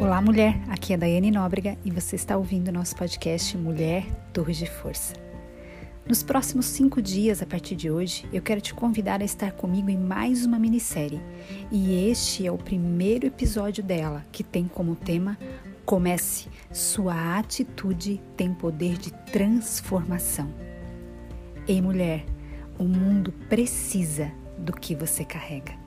Olá, mulher. Aqui é a Daiane Nóbrega e você está ouvindo nosso podcast Mulher Torre de Força. Nos próximos cinco dias, a partir de hoje, eu quero te convidar a estar comigo em mais uma minissérie. E este é o primeiro episódio dela, que tem como tema Comece. Sua atitude tem poder de transformação. Ei, mulher, o mundo precisa do que você carrega.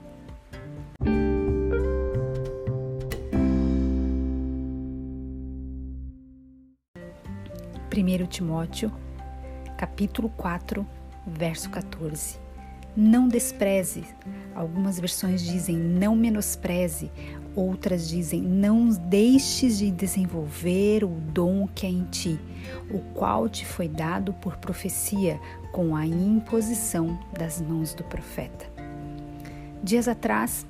1 Timóteo, capítulo 4, verso 14. Não despreze. Algumas versões dizem não menospreze, outras dizem não deixes de desenvolver o dom que é em ti, o qual te foi dado por profecia com a imposição das mãos do profeta. Dias atrás,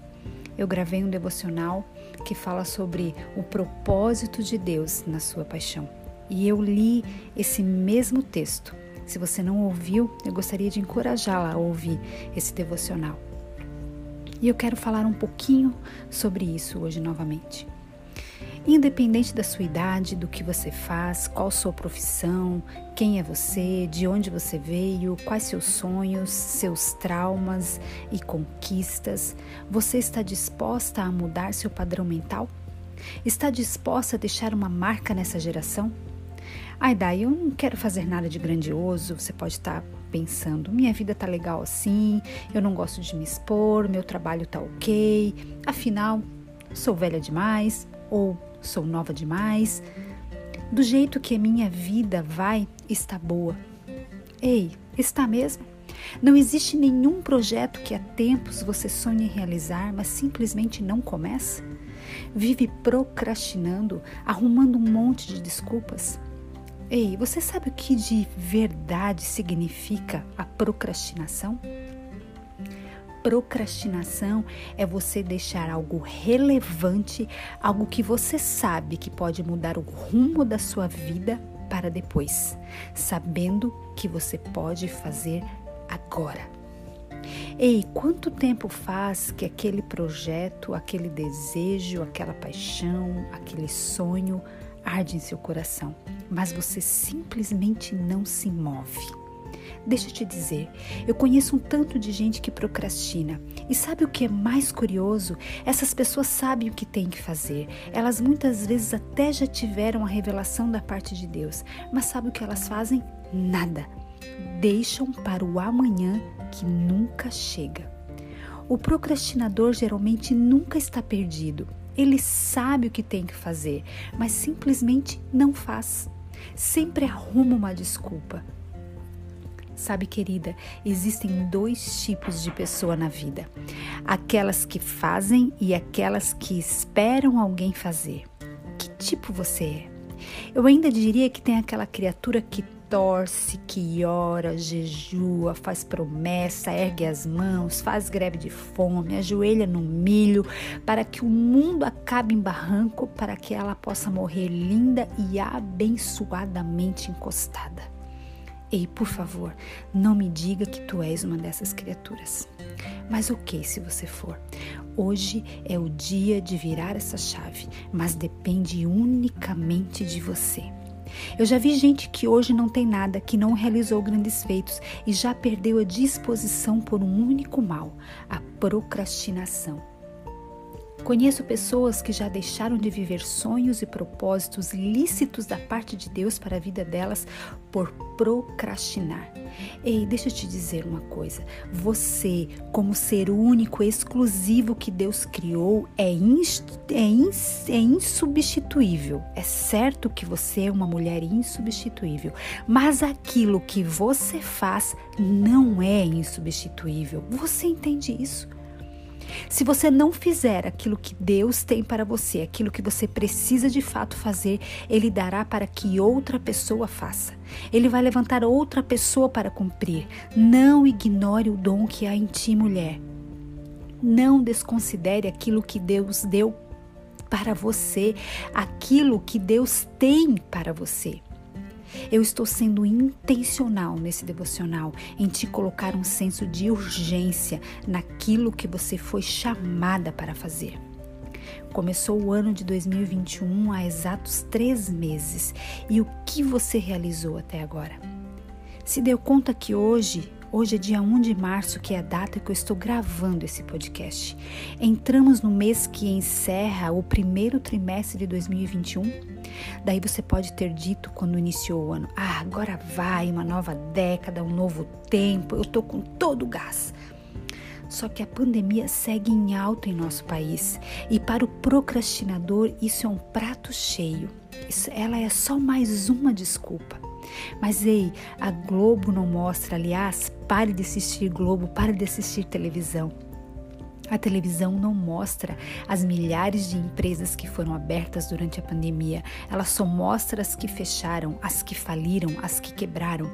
eu gravei um devocional que fala sobre o propósito de Deus na sua paixão e eu li esse mesmo texto. Se você não ouviu, eu gostaria de encorajá-la a ouvir esse devocional. E eu quero falar um pouquinho sobre isso hoje novamente. Independente da sua idade, do que você faz, qual sua profissão, quem é você, de onde você veio, quais seus sonhos, seus traumas e conquistas, você está disposta a mudar seu padrão mental? Está disposta a deixar uma marca nessa geração? Ai, daí eu não quero fazer nada de grandioso. Você pode estar pensando, minha vida tá legal assim, eu não gosto de me expor, meu trabalho tá ok, afinal, sou velha demais ou sou nova demais. Do jeito que a minha vida vai, está boa. Ei, está mesmo? Não existe nenhum projeto que há tempos você sonhe em realizar, mas simplesmente não começa? Vive procrastinando, arrumando um monte de desculpas? Ei, você sabe o que de verdade significa a procrastinação? Procrastinação é você deixar algo relevante, algo que você sabe que pode mudar o rumo da sua vida para depois, sabendo que você pode fazer agora. Ei, quanto tempo faz que aquele projeto, aquele desejo, aquela paixão, aquele sonho arde em seu coração, mas você simplesmente não se move. Deixa eu te dizer, eu conheço um tanto de gente que procrastina. E sabe o que é mais curioso? Essas pessoas sabem o que têm que fazer. Elas muitas vezes até já tiveram a revelação da parte de Deus. Mas sabe o que elas fazem? Nada. Deixam para o amanhã que nunca chega. O procrastinador geralmente nunca está perdido. Ele sabe o que tem que fazer, mas simplesmente não faz. Sempre arruma uma desculpa. Sabe, querida, existem dois tipos de pessoa na vida: aquelas que fazem e aquelas que esperam alguém fazer. Que tipo você é? Eu ainda diria que tem aquela criatura que torce, que ora, jejua, faz promessa, ergue as mãos, faz greve de fome, ajoelha no milho, para que o mundo acabe em barranco, para que ela possa morrer linda e abençoadamente encostada. Ei, por favor, não me diga que tu és uma dessas criaturas. Mas ok se você for. Hoje é o dia de virar essa chave, mas depende unicamente de você. Eu já vi gente que hoje não tem nada, que não realizou grandes feitos e já perdeu a disposição por um único mal, a procrastinação. Conheço pessoas que já deixaram de viver sonhos e propósitos lícitos da parte de Deus para a vida delas por procrastinar. Ei, deixa eu te dizer uma coisa. Você, como ser único, exclusivo que Deus criou, é, é, é insubstituível. É certo que você é uma mulher insubstituível, mas aquilo que você faz não é insubstituível. Você entende isso? Se você não fizer aquilo que Deus tem para você, aquilo que você precisa de fato fazer, Ele dará para que outra pessoa faça. Ele vai levantar outra pessoa para cumprir. Não ignore o dom que há em ti, mulher. Não desconsidere aquilo que Deus deu para você, aquilo que Deus tem para você. Eu estou sendo intencional nesse devocional em te colocar um senso de urgência naquilo que você foi chamada para fazer. Começou o ano de 2021 há exatos três meses e o que você realizou até agora? Se deu conta que hoje Hoje é dia 1 de março, que é a data que eu estou gravando esse podcast. Entramos no mês que encerra o primeiro trimestre de 2021. Daí você pode ter dito quando iniciou o ano: Ah, agora vai, uma nova década, um novo tempo, eu tô com todo o gás. Só que a pandemia segue em alta em nosso país e para o procrastinador isso é um prato cheio. Isso, ela é só mais uma desculpa. Mas ei, a Globo não mostra, aliás, pare de assistir Globo, pare de assistir televisão. A televisão não mostra as milhares de empresas que foram abertas durante a pandemia. Ela só mostra as que fecharam, as que faliram, as que quebraram.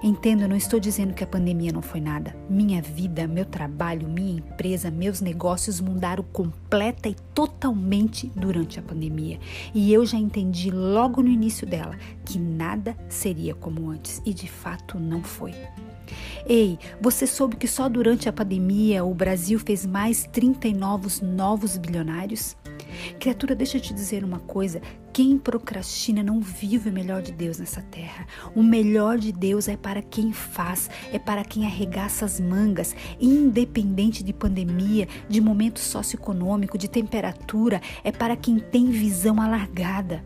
Entenda, eu não estou dizendo que a pandemia não foi nada. Minha vida, meu trabalho, minha empresa, meus negócios mudaram completa e totalmente durante a pandemia. E eu já entendi logo no início dela que nada seria como antes. E de fato não foi. Ei, você soube que só durante a pandemia o Brasil fez mais 39 novos bilionários? Criatura, deixa eu te dizer uma coisa: quem procrastina não vive o melhor de Deus nessa terra. O melhor de Deus é para quem faz, é para quem arregaça as mangas, independente de pandemia, de momento socioeconômico, de temperatura, é para quem tem visão alargada.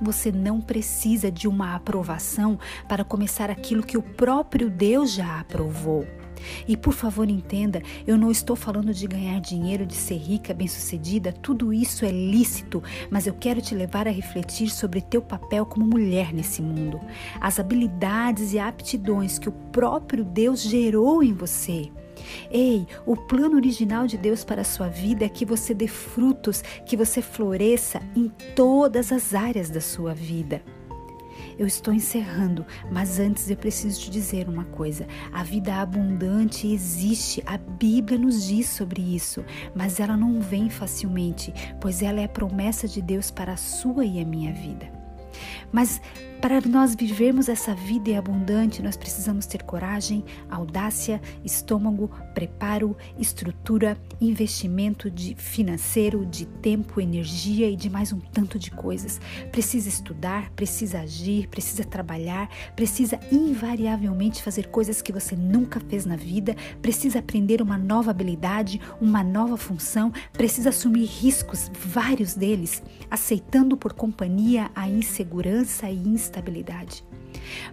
Você não precisa de uma aprovação para começar aquilo que o próprio Deus já aprovou. E por favor, entenda, eu não estou falando de ganhar dinheiro, de ser rica, bem-sucedida, tudo isso é lícito, mas eu quero te levar a refletir sobre teu papel como mulher nesse mundo, as habilidades e aptidões que o próprio Deus gerou em você. Ei, o plano original de Deus para a sua vida é que você dê frutos, que você floresça em todas as áreas da sua vida. Eu estou encerrando, mas antes eu preciso te dizer uma coisa: a vida abundante existe, a Bíblia nos diz sobre isso, mas ela não vem facilmente, pois ela é a promessa de Deus para a sua e a minha vida. Mas para nós vivermos essa vida abundante, nós precisamos ter coragem, audácia, estômago, preparo, estrutura, investimento de financeiro, de tempo, energia e de mais um tanto de coisas. Precisa estudar, precisa agir, precisa trabalhar, precisa invariavelmente fazer coisas que você nunca fez na vida, precisa aprender uma nova habilidade, uma nova função, precisa assumir riscos, vários deles, aceitando por companhia a insegurança e instabilidade estabilidade.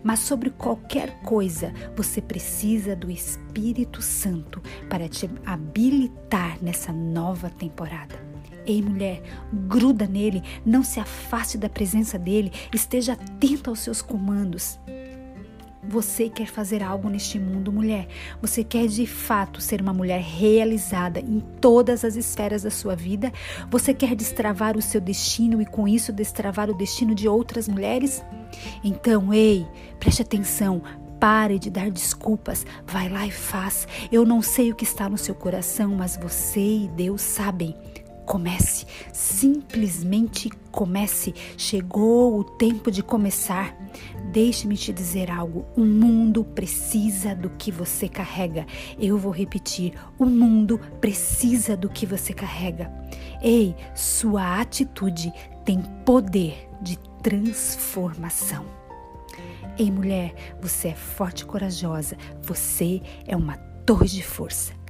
Mas sobre qualquer coisa, você precisa do Espírito Santo para te habilitar nessa nova temporada. Ei, mulher, gruda nele, não se afaste da presença dele, esteja atento aos seus comandos. Você quer fazer algo neste mundo, mulher. Você quer de fato ser uma mulher realizada em todas as esferas da sua vida? Você quer destravar o seu destino e com isso destravar o destino de outras mulheres? Então, ei, preste atenção, Pare de dar desculpas. Vai lá e faz. Eu não sei o que está no seu coração, mas você e Deus sabem. Comece, simplesmente comece. Chegou o tempo de começar. Deixe-me te dizer algo: o mundo precisa do que você carrega. Eu vou repetir: o mundo precisa do que você carrega. Ei, sua atitude tem poder de transformação. Ei, mulher, você é forte e corajosa. Você é uma torre de força.